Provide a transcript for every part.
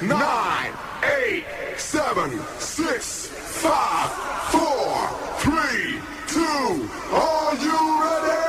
nine, eight, seven, six, five, four, three, two. Are you ready?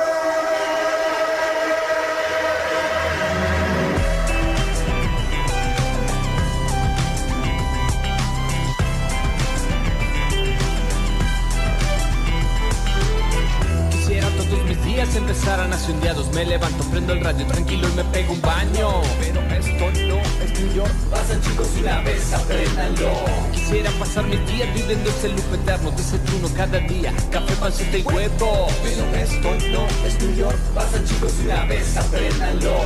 Empezaran así un día dos Me levanto, prendo el radio tranquilo y me pego un baño Pero esto no New York Pasa chicos una vez, apréndanlo Quisiera pasar mis días viviendo ese loop eterno Desayuno cada día, café, panceta y huevo. Pero esto no es New York. Pasa chicos una vez, apréndanlo.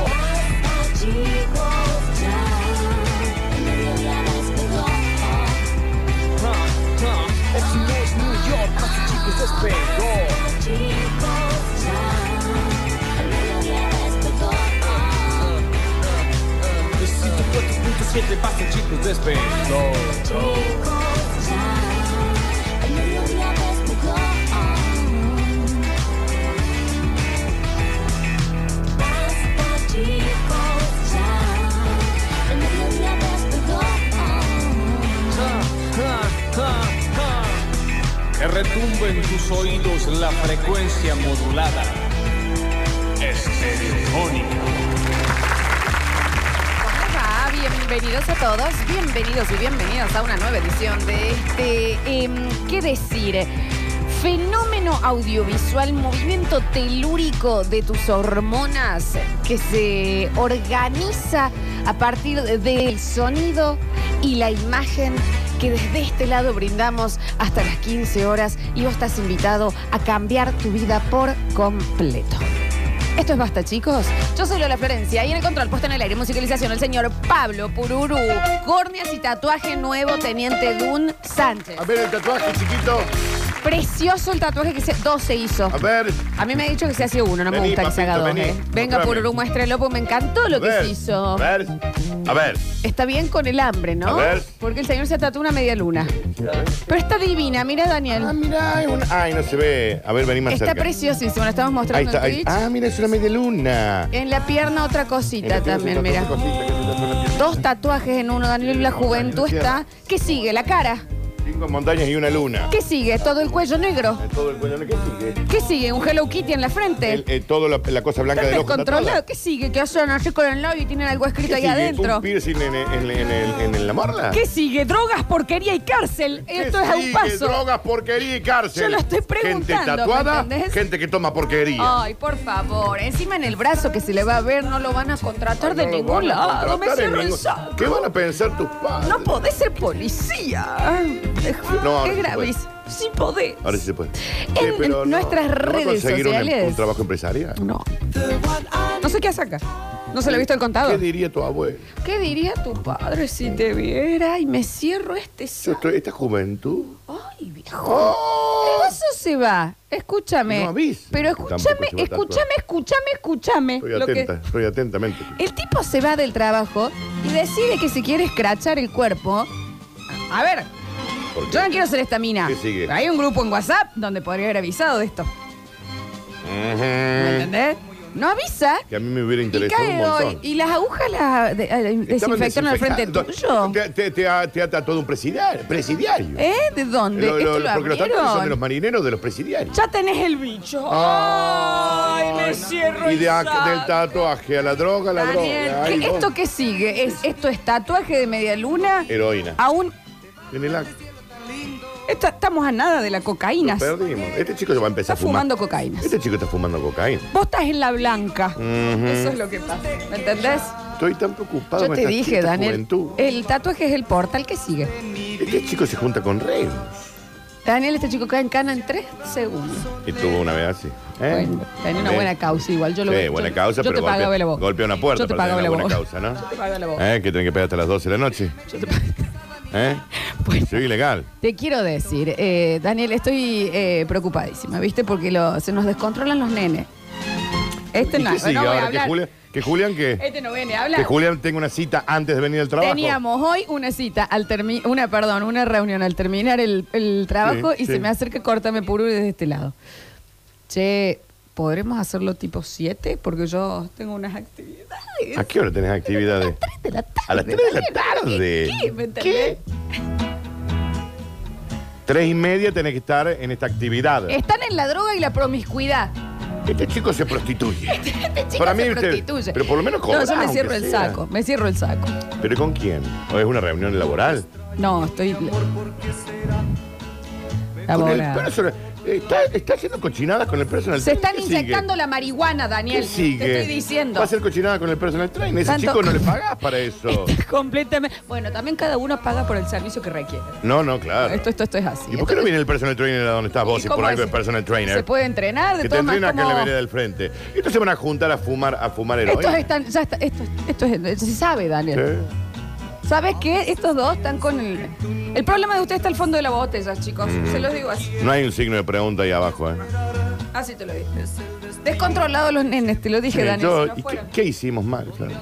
Ah, ah, Esto no es New York, pasa chicos, despegó 4.7 pasa chicos, despegó Que retumbe en tus oídos la frecuencia modulada. Estereofónica. Bienvenidos a todos, bienvenidos y bienvenidos a una nueva edición de este, em, ¿qué decir? Fenómeno audiovisual, movimiento telúrico de tus hormonas que se organiza a partir del sonido y la imagen que desde este lado brindamos hasta las 15 horas y vos estás invitado a cambiar tu vida por completo. Esto es Basta, chicos. Yo soy Lola Florencia y en el control, puesto en el aire, musicalización, el señor Pablo Pururu. Córneas y tatuaje nuevo, Teniente Dun Sánchez. A ver el tatuaje, chiquito. Precioso el tatuaje que se, dos se hizo. A ver. A mí me ha dicho que se hacía uno, no me Vení, gusta que se haga papito, dos. vení. ¿eh? Venga, Mostrame. Pururu, muéstrelo, pues me encantó lo a que ver, se hizo. A ver. A ver. Está bien con el hambre, ¿no? A ver. Porque el señor se tatuó una media luna. Pero está divina, mira, Ah, Daniel. mira, hay una. Ay, no se ve. A ver, vení más Está cerca. preciosísimo, lo estamos Ahí mostrando está. en ahí- Twitch. Ah, mira, es una media luna. En la pierna otra cosita también, mira. Dos tatuajes en uno, Daniel, la juventud está. ¿Qué sigue? La cara. Cinco montañas y una luna. ¿Qué sigue? Todo el cuello negro. En todo el cuello, ¿qué sigue? ¿Qué sigue? ¿Un Hello Kitty en la frente? El, eh, todo la, la cosa blanca del ojo. está descontrolado. toda. ¿Qué sigue? ¿Qué hacen así con el labio y tienen algo escrito ¿Qué ahí sigue? adentro? ¿Un piercing en, en- en- en- en la morla? ¿Qué sigue? Drogas, porquería y cárcel. ¿Qué Esto es a un sigue? paso. Drogas, porquería y cárcel. Yo lo estoy preguntando, Gente tatuada, ¿me entendés? gente que toma porquería. Ay, por favor. Encima en el brazo que se le va a ver, no lo van a contratar de No lo ningún van a lado. Me contratar en cierro el ningún- saco. ¿Qué van a pensar tus padres? No podés ser policía. No, ahora Qué sí. Sí podés. Ahora sí se puede. En nuestras ¿no va a redes conseguir un- sociales. Un, trabajo empresarial? No. No sé qué hace acá. No se lo he visto el contado. ¿Qué diría tu abuelo? ¿Qué diría tu padre si te viera y me cierro este Yo estoy- esta juventud. Ay, viejo. ¡Oh! El vaso se va. Escúchame. No avisa. Pero Tampoco escúchame, se va escúchame, escúchame, escúchame. Estoy Lo que- atenta, estoy atentamente. El tipo se va del trabajo y decide que se quiere escrachar el cuerpo. A ver, ¿Por qué? yo no quiero ser esta mina. ¿Qué sigue? Hay un grupo en WhatsApp donde podría haber avisado de esto. ¿Me entendés? No avisa. Que a mí me hubiera Y interesado un cae montón. hoy. Y las agujas las de- eh, Estaban desinfectaron al frente desinfectando. tuyo. Te, te, te ha, te ha tatuado un presidiario. presidiario. ¿Eh? ¿De dónde? Lo- lo- ¿Esto lo porque los tatuajes son de los abrieron? marineros de los presidiarios. Ya tenés el bicho. Ay, me cierro Y el de, ac- saco. del tatuaje a la droga, a la Daniel, droga. ¿qué- Ay, ¿esto qué sigue? ¿Es, ¿Esto es tatuaje de media luna? Heroína. Aún En el acto. Esta- estamos a nada de la cocaína. Lo perdimos. Este chico se va a empezar Está a fumar. fumando cocaína. Este chico está fumando cocaína. Vos estás en la blanca. Ujú. Eso es lo que pasa. ¿Me entendés? Estoy tan preocupado Yo con te esta dije, Daniel. juventud. El tatuaje es el portal que sigue. Este chico se junta con reos. Daniel, este chico cae en cana en tres segundos. Y tuvo una vez así. ¿Eh? Bueno, tenía una buena causa igual. Yo lo Sí, yo- buena causa, yo pero te pagaba la golpea, voz. golpea una puerta Yo te para pagaba tener la una buena voz. causa, ¿no? Te pagaba la voz. ¿Eh? Que tienen que pegar hasta las 12 de la noche. Yo te pagaba- ¿Eh? Bueno. Soy ilegal. Te quiero decir, eh, Daniel, estoy eh, preocupadísima, ¿viste? Porque lo- se nos descontrolan los nenes. Este ¿Y no, qué sigue no voy a ahora? ¿Que hablar. Julián, que Julián qué? Este no viene a hablar. Que Julián tenga una cita antes de venir al trabajo. Teníamos hoy una cita al termi una, perdón, una reunión al terminar el, el trabajo Sí, y sí. se me acerca córtame puro desde este lado. Che, ¿podremos hacerlo tipo 7? Porque yo tengo unas actividades. ¿A qué hora tenés actividades? de la tarde. A las 3 de la tarde. ¿Qué? Tres y media tenés que estar en esta actividad. Están en la droga y la promiscuidad. Este chico se prostituye. Este chico Para mí, se usted- prostituye. pero por lo menos cobra, No, yo me cierro el sea. saco. Me cierro el saco. ¿Pero con quién? ¿O es una reunión laboral? No, estoy. Con el Laboral. Está, está haciendo cochinadas con el personal Se están ¿Qué sigue? inyectando la marihuana, Daniel. ¿Qué sigue? Te estoy diciendo. Va a hacer cochinada con el personal trainer. Ese Tanto- chico no le pagás para eso. Completamente. Bueno, también cada uno paga por el servicio que requiere. No, no, claro. Esto, esto, esto es así. ¿Y por qué no viene el personal trainer a donde estás vos ¿Y y por cómo algo es? personal trainer? Se puede entrenar de que te todas entrena acá en la vereda del frente. Y estos se van a juntar a fumar, a fumar heroína. Estos están, ya está, esto, esto es, se sabe, Daniel. Sí. ¿Sabes qué? Estos dos están con el. El problema de usted está al fondo de la botella, chicos. Se los digo así. No hay un signo de pregunta ahí abajo, ¿eh? Así te lo digo. Descontrolados los nenes, te lo dije, Sí, Dani. yo- si no ¿y qué, fueran. qué hicimos mal? claro?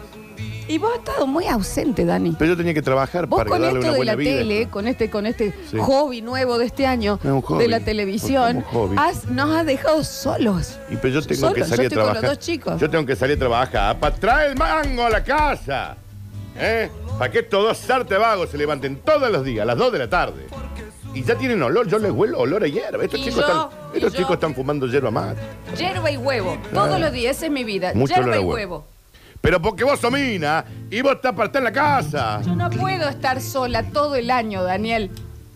Y vos has estado muy ausente, Dani. Pero yo tenía que trabajar Vos para con darle esto una de buena la vida. tele, con este, con este Sí. hobby nuevo de este año No es un hobby. de la televisión, ¿Cómo hobby? has- nos has dejado solos. Y pero yo tengo Solo, que yo salir a estoy con los trabajar. dos chicos. Yo tengo que salir a trabajar para traer el mango a la casa. ¿Eh? Para que estos dos sarte vagos se levanten todos los días, a las 2 de la tarde. Y ya tienen olor, yo les huelo olor a hierba. Estos Y chicos, yo, están, y estos yo. chicos están fumando hierba mate. Yerba y huevo. Todos los días, esa es mi vida. Mucho Yerba olor a y huevo. huevo. Pero porque vos sos mina y vos estás para estar en la casa. Yo no puedo estar sola todo el año, Daniel.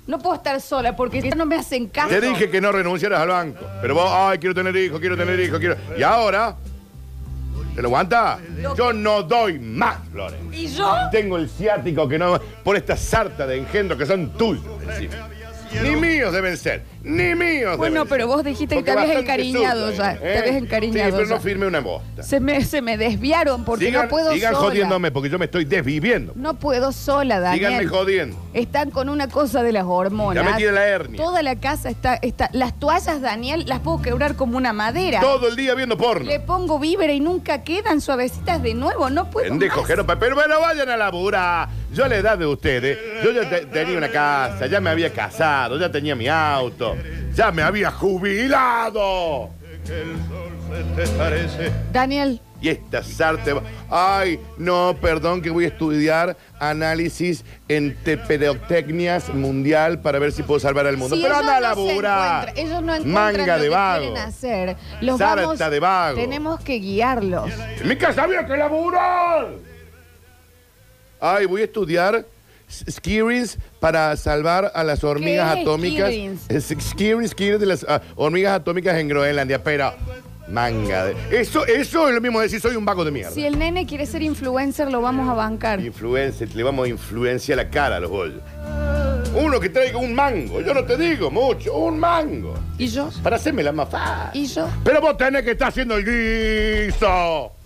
No puedo estar sola porque ya no me hacen caso. Te dije que no renunciaras al banco. Pero vos, ay, quiero tener hijos, quiero tener hijos, quiero. Y ahora, ¿te lo aguanta? Yo no doy más, Flores. ¿Y yo? Tengo el ciático que no. por esta sarta de engendros que son tuyos. encima. Ni míos deben ser, ni míos Bueno, deben pero ser. vos dijiste que Porque te habías bastante encariñado suyo, ya, te habías encariñado Sí, pero ya. no firme una bosta. Se me, se me desviaron porque sigan no puedo sigan sola. jodiéndome porque yo me estoy desviviendo. No puedo sola, Daniel. Síganme jodiendo. Están con una cosa de las hormonas. Ya me tiene la hernia. Toda la casa está, está. Las toallas, Daniel, las puedo quebrar como una madera. Todo el día viendo porno. Le pongo víveres y nunca quedan suavecitas de nuevo. No puedo Pendejo, más. Pero bueno, vayan a laburar. Yo a la edad de ustedes, yo ya te- tenía una casa, ya me había casado, ya tenía mi auto, ya me había jubilado. Daniel, Y esta sarte... Ay, no, perdón que voy a estudiar análisis en teperotecnias mundial para ver si puedo salvar al mundo. si pero ellos anda a no se laburar. encuentran- ellos no encuentran Manga lo de que vago. quieren hacer. Los Sarta vamos, de vago. Tenemos que guiarlos. Mi casa había que laburar. Ay, voy a estudiar skirrings para salvar a las hormigas ¿Qué es atómicas. skirrings? Skirrings, de las ah, hormigas atómicas en Groenlandia, pero manga de... Eso, eso es lo mismo de decir soy un vago de mierda. Si el nene quiere ser influencer, lo vamos a bancar. Influencer, le vamos a influenciar la cara a los bollos. Uno que traiga un mango, yo no te digo mucho, un mango. ¿Y yo? Para hacerme la fácil. ¿Y yo? Pero vos tenés que estar haciendo el guiso.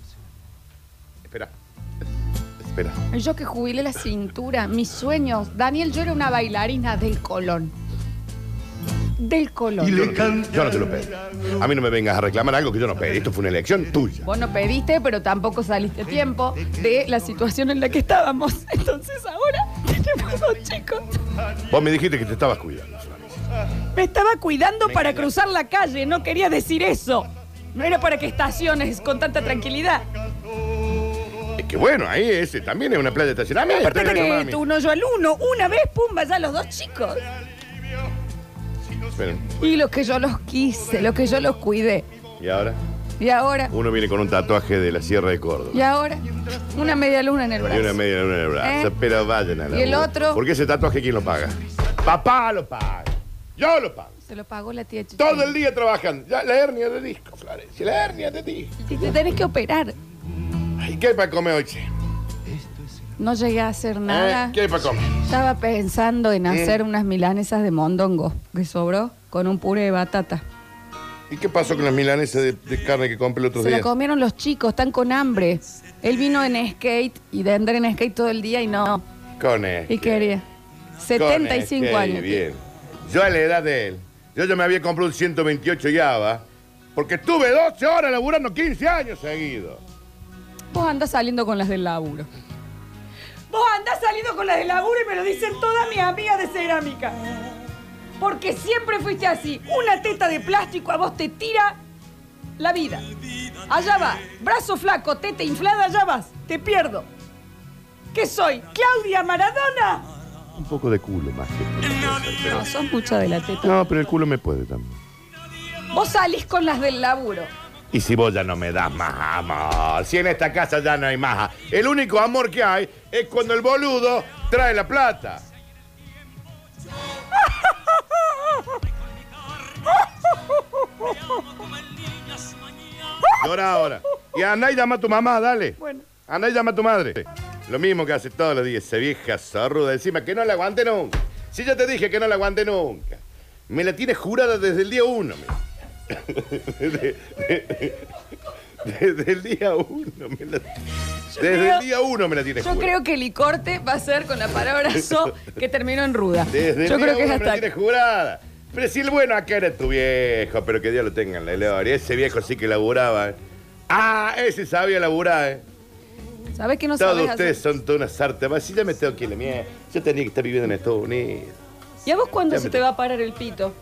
Espera. Yo que jubilé la cintura, mis sueños. Daniel, yo era una bailarina del Colón. Del Colón. Yo no, te- yo no te lo pedí. A mí no me vengas a reclamar algo que yo no pedí. Esto fue una elección tuya. Vos no pediste, pero tampoco saliste a tiempo de la situación en la que estábamos. Entonces ahora tenemos dos chicos. Vos me dijiste que te estabas cuidando. Me estaba cuidando para cruzar la calle, no quería decir eso. No era para que estaciones con tanta tranquilidad. Es que bueno, ahí ese también es una playa de estacionamiento. Aparte Tenés mami. tú uno yo al uno, una vez, pum, vaya los dos chicos. Esperen. Y lo que yo los quise, lo que yo los cuidé. Y ahora, Y ahora, uno viene con un tatuaje de la Sierra de Córdoba. y ahora, una media luna en el Y brazo. una media luna en el brazo. ¿Eh? Pero vayan a la ¿Y el boca. otro? Porque ese tatuaje, ¿quién lo paga? Papá lo paga. Yo lo pago. Se lo pagó la tía Chichi. Todo el día trabajando. Ya, la hernia de disco, Florencia. La hernia de disco. Y te tenés que operar. Ay, ¿Qué hay para comer hoy, che? No llegué a hacer ¿Eh? nada. ¿Qué hay para comer? Estaba pensando en ¿Eh? hacer unas milanesas de mondongo que sobró con un puré de batata. ¿Y qué pasó con las milanesas de, de carne que compré el otro Se la día? comieron los chicos, están con hambre. Él vino en skate y de andar en skate todo el día y no. Con este. Y quería. Con 75 este, años. Bien. Yo a la edad de él, yo ya me había comprado un 128 Java, porque estuve 12 horas laburando 15 años seguidos. Vos andás saliendo con las del laburo. Vos andás saliendo con las del laburo y me lo dicen todas mis amigas de cerámica. Porque siempre fuiste así. Una teta de plástico a vos te tira la vida. Allá va. Brazo flaco, teta inflada, allá vas. Te pierdo. ¿Qué soy? ¿Claudia Maradona? Un poco de culo más que No, son mucho de la teta. No, pero el culo me puede también. Vos salís con las del laburo. Y si vos ya no me das más amor, si en esta casa ya no hay más, el único amor que hay es cuando el boludo trae la plata. Llora ahora. Y anda y llama a tu mamá, dale. Bueno. Anda y llama a tu madre. Lo mismo que hace todos los días, esa vieja zorruda. Encima que no la aguante nunca. Si yo te dije que no la aguante nunca. Me la tienes jurada desde el día uno. mira. Desde, desde el día uno. me la- desde creo- el día uno me la tienes Yo jurada. creo que el corte va a ser con la palabra so que terminó en ruda. Desde el Yo día creo que es uno me la tienes jurada. Pero si el bueno acá era tu viejo, pero que Dios lo tenga en la gloria. Ese viejo sí que laburaba. ¿eh? Ah, ese sabía laburar, ¿eh? ¿Sabes que no Todos sabes ustedes hacer? son toda una sarta. más. Si ya me tengo que ir la mierda. Yo tenía que estar viviendo en Estados Unidos. ¿Y a vos cuándo Ya se te va a parar el pito?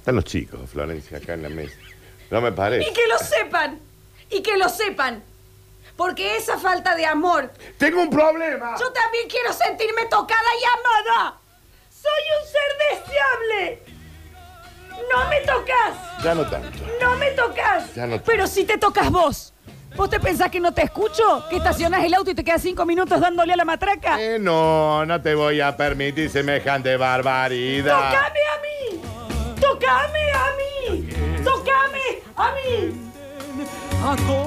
Están los chicos, Florencia, acá en la mesa. No me parece. Y que lo sepan. Y que lo sepan. Porque esa falta de amor. Tengo un problema. Yo también quiero sentirme tocada y amada. Soy un ser deseable. No me tocas. Ya no tanto. No me tocas. Ya no- Pero si te tocas vos. ¿Vos te pensás que no te escucho? ¿Que estacionás el auto y te quedas cinco minutos dándole a la matraca? Eh, no, no te voy a permitir semejante barbaridad. ¡Tocame a mí! ¡Tocame a mí! ¡Tocame a mí!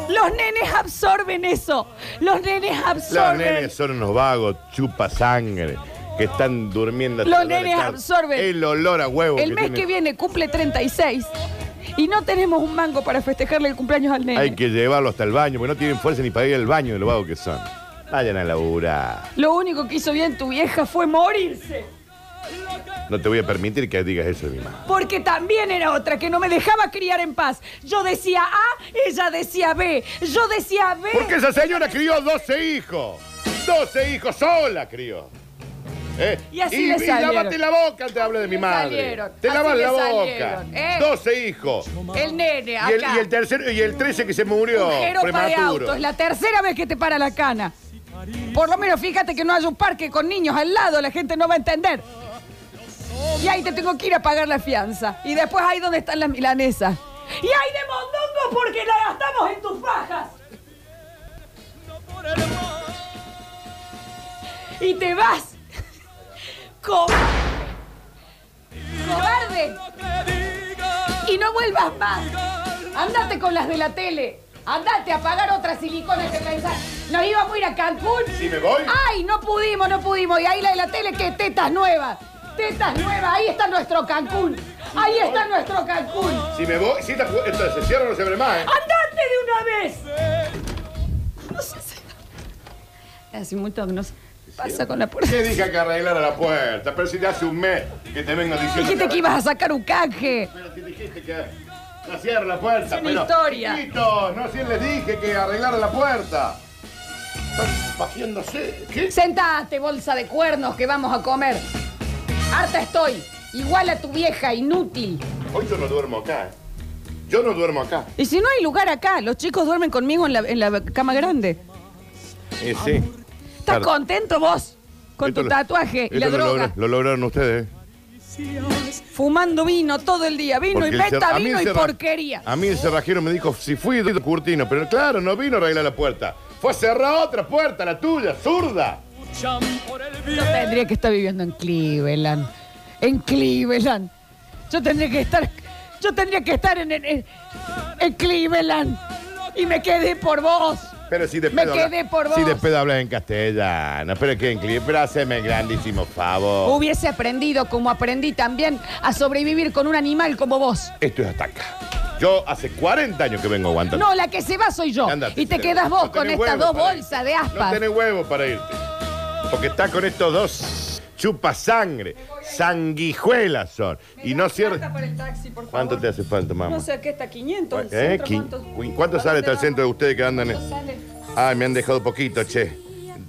Los nenes absorben eso. Los nenes Los absorben. nenes son unos vagos, chupa sangre, que están durmiendo. hasta Los la hora de nenes tarde. absorben. El olor a huevo. El mes tiene. que viene cumple 36 y no tenemos un mango para festejarle el cumpleaños al nene. Hay que llevarlo hasta el baño, porque no tienen fuerza ni para ir al baño de lo vagos que son. Vayan a laburar. Lo único que hizo bien tu vieja fue morirse. No te voy a permitir que digas eso de mi madre. Porque también era otra que no me dejaba criar en paz. Yo decía A, ella decía B. Yo decía B. Porque esa señora crió 12 hijos. 12 hijos sola crió. ¿Eh? Y así y, le y lávate la boca antes de hablar de mi madre. salieron. Te Así lavas la boca. ¿eh? 12 hijos. El nene, Y el, y el tercero y el 13 que se murió Un de prematuro. auto. Es la tercera vez que te para la cana. Por lo menos fíjate que no haya un parque con niños al lado, la gente no va a entender. Y ahí te tengo que ir a pagar la fianza. Y después ahí donde están las milanesas. Y ahí de mondongo porque la gastamos en tus bajas. Y te vas. Cobarde. Cobarde. Y no vuelvas más. Andate con las de la tele. Andate a pagar otras siliconas que pensás. Nos íbamos a ir a Cancún. ¿Sí me voy? Ay, no pudimos, no pudimos. Y ahí la de la tele, que tetas nuevas. Tetas nuevas. Ahí está nuestro Cancún. Ahí está nuestro Cancún. Si me voy, si esta, esta se cierra no se abre más, ¿eh? ¡Andate de una vez! No sé si- Hace mucho que no sé. Pasa con la puerta. Te dije que arreglara la puerta, pero si te hace un mes que te vengo diciendo. Dijiste que ibas a sacar un canje. Pero si dijiste que no cierra la puerta. Es una pero, historia. chiquito, no si les dije que arreglara la puerta. Están pajeándose. ¿Qué? Sentate, bolsa de cuernos, que vamos a comer. Harta estoy. Igual a tu vieja, inútil. Hoy yo no duermo acá. ¿eh? Yo no duermo acá. Y si no hay lugar acá, los chicos duermen conmigo en la, en la cama grande. Eh, sí. ¿Estás Claro. contento vos? Con Esto tu lo- tatuaje y esto la lo, droga. logra- lo lograron ustedes. ¿eh? Fumando vino todo el día. Vino Porque y el meta cer- a mí vino el y cerra- porquería. A mí el cerrajero me dijo si fui de Curtino, pero claro, no vino a arreglar la puerta. Fue a cerrar otra puerta, la tuya, zurda. Yo tendría que estar viviendo en Cleveland. En Cleveland. Yo tendría que estar. Yo tendría que estar en, en, en- Cleveland. Y me quedé por vos. Pero si de Me pedo quedé habla- por Si vos. de pedo hablas en castellano, pero que en clip, pero haceme el grandísimo favor. Hubiese aprendido como aprendí también a sobrevivir con un animal como vos. Esto es hasta acá. Yo hace 40 años que vengo aguantando. No, la que se va soy yo. Andate, y te quedas vos No con tenés estas huevo dos para bolsas de No aspas. tenés huevo para irte. Porque está con estos dos chupa sangre. Sanguijuelas son. Y no cierra. ¿Cuánto te hace falta, mamá? No sé qué está 500. el ¿Eh? centro, ¿cuánto? ¿Cuánto sale hasta el centro de ustedes que andan en.? Ay, me han dejado poquito, che.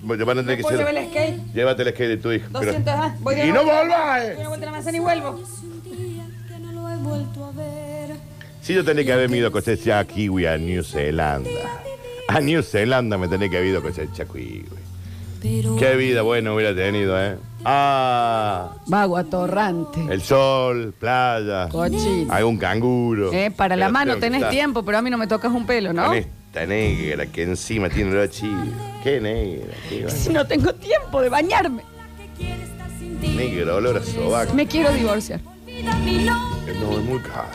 Van a tener que ¿Puedo ser. llevar el skate? Llévate el skate de tu hijo. pero- 200, ah, voy de Y no volvás, vuelta a la manzana y vuelvo. Si yo tenía que haberme ido a cosechar kiwi a New Zelanda. A New Zelanda me tenía que haber ido a cosechar kiwi. Qué vida buena hubiera tenido, ¿eh? Ah, Vago atorrante. el sol, playa, Cochino. algún canguro. Eh, para la Pero mano tengo que tenés estar tiempo, pero a mí no me tocas un pelo, ¿no? Con esta negra que encima tiene olor a chivo. Qué negra, qué Si no tengo tiempo de bañarme. negra, olor a sobaco. Me quiero divorciar. No, es muy caro.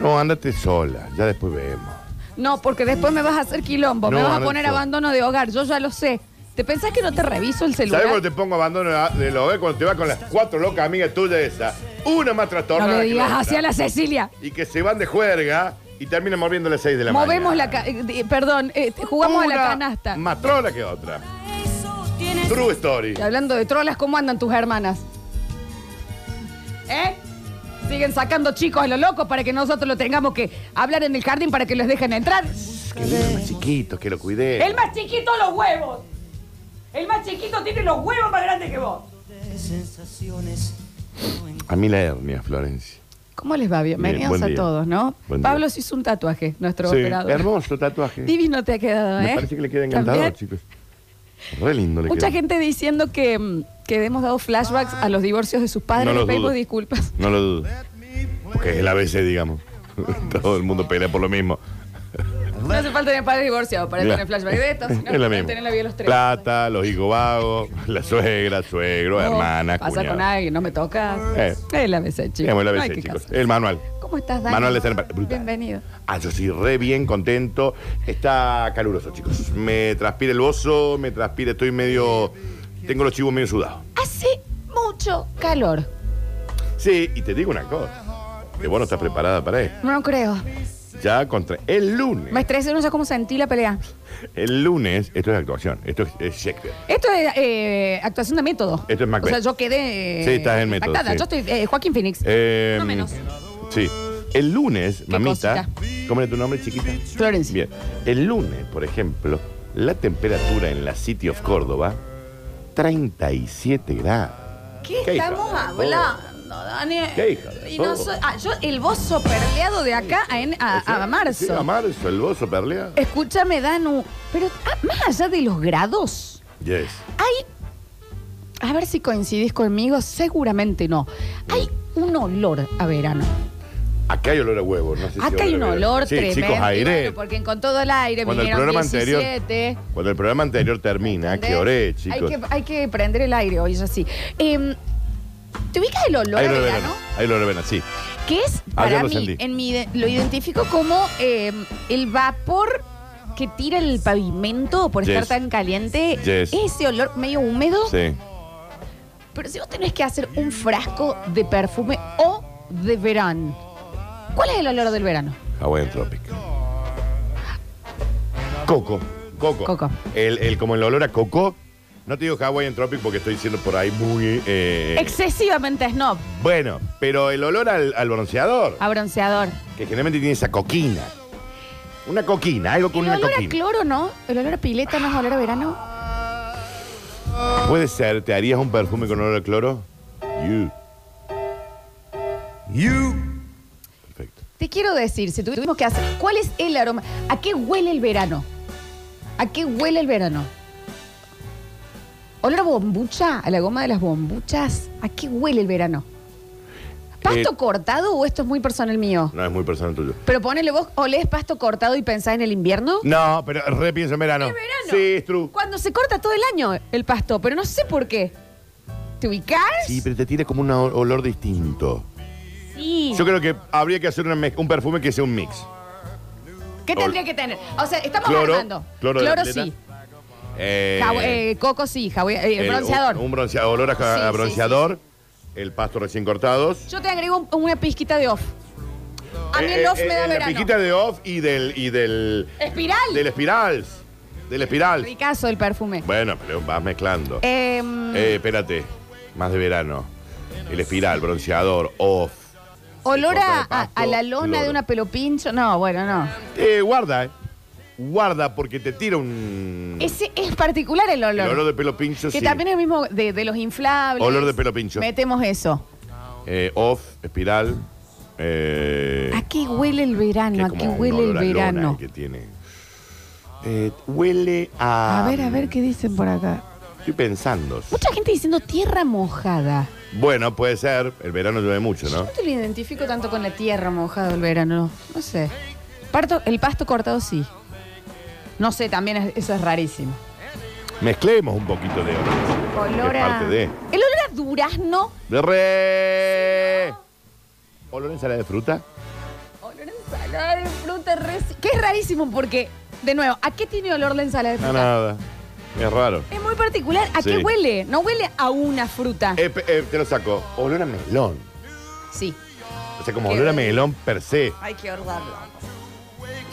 No, ándate sola, ya después vemos. No, porque después me vas a hacer quilombo. me No, vas a no, poner no. abandono de hogar. Yo ya lo sé. ¿Te pensás que no te reviso el celular? ¿Sabes cuando te pongo abandono de lo cuando te vas con las cuatro locas amigas tuyas esas? Una más no trastornada. le que digas la hacia la Cecilia. Y que se van de juerga y terminan moviendo las seis de la Movemos la... mañana. ca- eh, eh, perdón, eh, jugamos a la canasta. Más trola que otra. True story. Y hablando de trolas, ¿cómo andan tus hermanas? ¿Eh? Siguen sacando chicos a lo loco para que nosotros lo tengamos que hablar en el jardín para que los dejen entrar. Que los más chiquitos, que lo cuidé. El más chiquito los huevos. El más chiquito tiene los huevos más grandes que vos. A mí la hernia, Florencia. ¿Cómo les va? Bienvenidos buen a día. todos, ¿no? Buen día. Pablo se hizo un tatuaje, nuestro Sí, operador. hermoso tatuaje. Divino te ha quedado, ¿eh? Me parece que le queda encantador, ¿También? chicos. Re lindo le Mucha queda. gente diciendo que, mm, que hemos dado flashbacks a los divorcios de sus padres. No pedimos dudo. disculpas. No lo dudo. Porque es el ABC, digamos. Todo el mundo pelea por lo mismo. No hace falta tener padres divorciados para Mira. tener flashbacks de estos, sino es lo mismo. tener la vida de los tres. Plata, los hijos vagos, la suegra, suegro, No, hermana, Pasa cuñado. con alguien, no me tocas. Eh. Es la ABC, chicos. Digamos el No ABC, hay que chicos. casarse. El manual. ¿Cómo estás, Dani? Manual de ser- brutal. Bienvenido. Ah, yo sí, re bien, contento. Está caluroso, chicos. Me transpira el bozo, me transpira, estoy medio. Tengo los chivos medio sudados. Hace mucho calor. Sí, y te digo una cosa. Que vos no estás preparada para esto. No creo. Ya contra. El lunes. Me estresé, no sé cómo sentí la pelea. El lunes, esto es actuación, esto es, es Shakespeare. Esto es eh, actuación de método. Esto es Macbeth. O sea, yo quedé. eh, Sí, estás en método, impactada. sí. Yo estoy. eh, Joaquín Phoenix. Eh, No menos. Sí. El lunes, mamita. ¿Cómo era tu nombre, chiquita? Florencia. Bien. El lunes, por ejemplo, la temperatura en la City of Córdoba, 37 grados. ¿Qué, ¿Qué hija estamos de hablando, Daniel? ¿Qué hija de Y no todo? soy- ah, yo, el bozo perleado de acá a, en- a- a marzo. Sí, a marzo, el bozo perleado. Escúchame, Danu. Pero ah, más allá de los grados, Yes. hay. A ver si coincidís conmigo, seguramente no. Hay un olor a verano. Acá hay olor a huevo, no sé si Acá hay un a- olor sí, tremendo. chicos, aire. bueno, porque con todo el aire Cuando el vinieron programa anterior- 17. Cuando el programa anterior termina, que oré, Hay chicos. que, hay que prender el aire hoy, es así. Em, ¿Te ubicas el olor Hay a verano? verano. Hay olor a verano, sí. Que es, para lo mí, sentí. en mi, lo identifico como em, el vapor que tira el pavimento por Yes. estar tan caliente. Yes. Ese olor medio húmedo. Sí. Pero si vos tenés que hacer un frasco de perfume o de verano, ¿cuál es el olor del verano? Hawaiian Tropic. Coco. Coco. Coco. El, el- como el olor a coco. No te digo Hawaiian Tropic porque estoy diciendo por ahí muy. eh, Excesivamente snob, bueno, pero el olor al, al bronceador, a bronceador. que generalmente tiene esa coquina. Una coquina, algo con El una olor a coquina. cloro, ¿no? El olor a pileta no es olor a verano. Puede ser, ¿te harías un perfume con olor a cloro? You. Perfecto. Te quiero decir, si tuvimos que hacer, ¿cuál es el aroma? ¿A qué huele el verano? ¿A qué huele el verano? ¿Olor a bombucha? ¿A la goma de las bombuchas? ¿A qué huele el verano? ¿Pasto Eh, cortado o esto es muy personal mío? No es muy personal tuyo. Pero ponele vos, ¿olés pasto cortado y pensás en el invierno? No, pero repienso en verano. ¿Es verano? Sí, es true. Cuando se corta todo el año el pasto, pero no sé por qué. ¿Te ubicás? Sí, pero te tiene como un ol- olor distinto. Sí. Yo creo que habría que hacer una mez- un perfume que sea un mix. ¿Qué tendría que tener? O sea, estamos Cloro, armando. cloro de la sí. Eh, eh, coco sí, eh, el- bronceador. Un, un bronceador, olor a, ja- Sí, a sí, bronceador. El pasto recién cortados. Yo te agrego un- una pizquita de off. A mí Eh, el off eh, me da eh, La verano. piquita de off y del. Y del Espiral. del espiral. Del espiral. Ricazo el perfume. Bueno, pero vas mezclando. Em, Eh, espérate. Más de verano. El espiral, bronceador, off. olor corta de a, a- pasto, a la lona de una pelopincho. No, bueno, no. Eh, guarda, eh. Guarda porque te tira un. Ese es particular el olor. El olor de pelo pincho, que sí. también es el mismo de, de los inflables. Olor de pelo pincho. Metemos eso. Eh, off, espiral, Eh, ¿A qué huele el verano? ¿A qué huele el verano? que tiene. Eh, huele a. A ver, a ver qué dicen por acá. Estoy pensando. Mucha gente diciendo tierra mojada. Bueno, puede ser. El verano llueve mucho, ¿no? No te lo identifico tanto con la tierra mojada del verano. No sé. Parto, el pasto cortado sí. No sé, también es- eso es rarísimo. Mezclemos un poquito de olor. Olor Es a... parte de. El olor a durazno. De re. Olor a ensalada de fruta. Olor a ensalada de fruta. reci- Que es rarísimo porque, de nuevo, ¿a qué tiene olor la ensalada de No, fruta? nada. Es raro. Es muy particular. ¿A Sí. qué huele? No huele a una fruta. Eh, pe- eh, te lo saco. Olor a melón. Sí. O sea, como Qué olor a melón per se. Hay que ordarlo.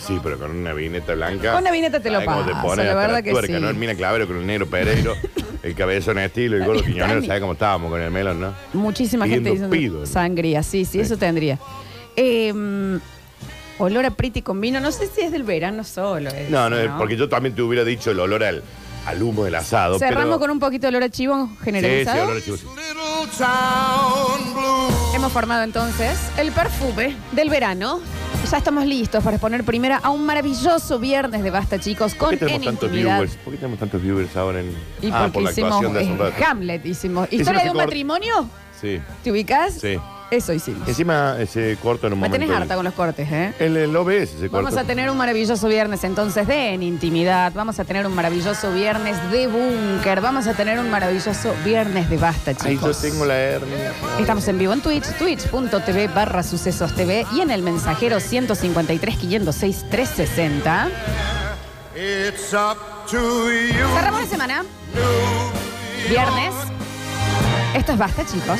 Sí, pero con una vineta blanca. Con una vineta te lo ¿Sabes cómo te paso, la hasta verdad que tuerca, sí. ¿no? El Mina Clavero con el negro Pereiro, el cabezón estilo, el gordo quiñonero. ¿Sabes cómo estábamos con el melón, no? Muchísima gente diciendo pido, ¿no? sangría. Sí, sí, Sí. eso tendría. Eh, mm, olor a priti con vino. No sé si es del verano solo. eso, No, no, porque yo también te hubiera dicho el olor al, al humo del asado. Cerramos pero... con un poquito de olor a chivo Sí, sí, generalizado. olor a chivo, sí. Hemos formado entonces el perfume del verano. Ya estamos listos para exponer primera a un maravilloso viernes de Basta, chicos, ¿Por con qué tenemos en tantos intimidad. viewers? ¿Por qué tenemos tantos viewers ahora en Y Ah, porque por la hicimos actuación de hace un eh, rato. Hamlet, hicimos. ¿Historia de un matrimonio? Sí, ¿Te ubicas? sí. Eso hicimos. Encima ese corto en un Me momento. tenés harta con los cortes, ¿eh? El, el OBS ese Vamos corto. a tener un maravilloso viernes entonces de En Intimidad. Vamos a tener un maravilloso viernes de Búnker. Vamos a tener un maravilloso viernes de Basta, Ahí yo chicos. tengo la hernia. Estamos en vivo en Twitch, twitch.tv barra sucesos TV y en el mensajero 153 506 360. It's up to you. Cerramos la semana. Viernes. Esto es Basta, chicos.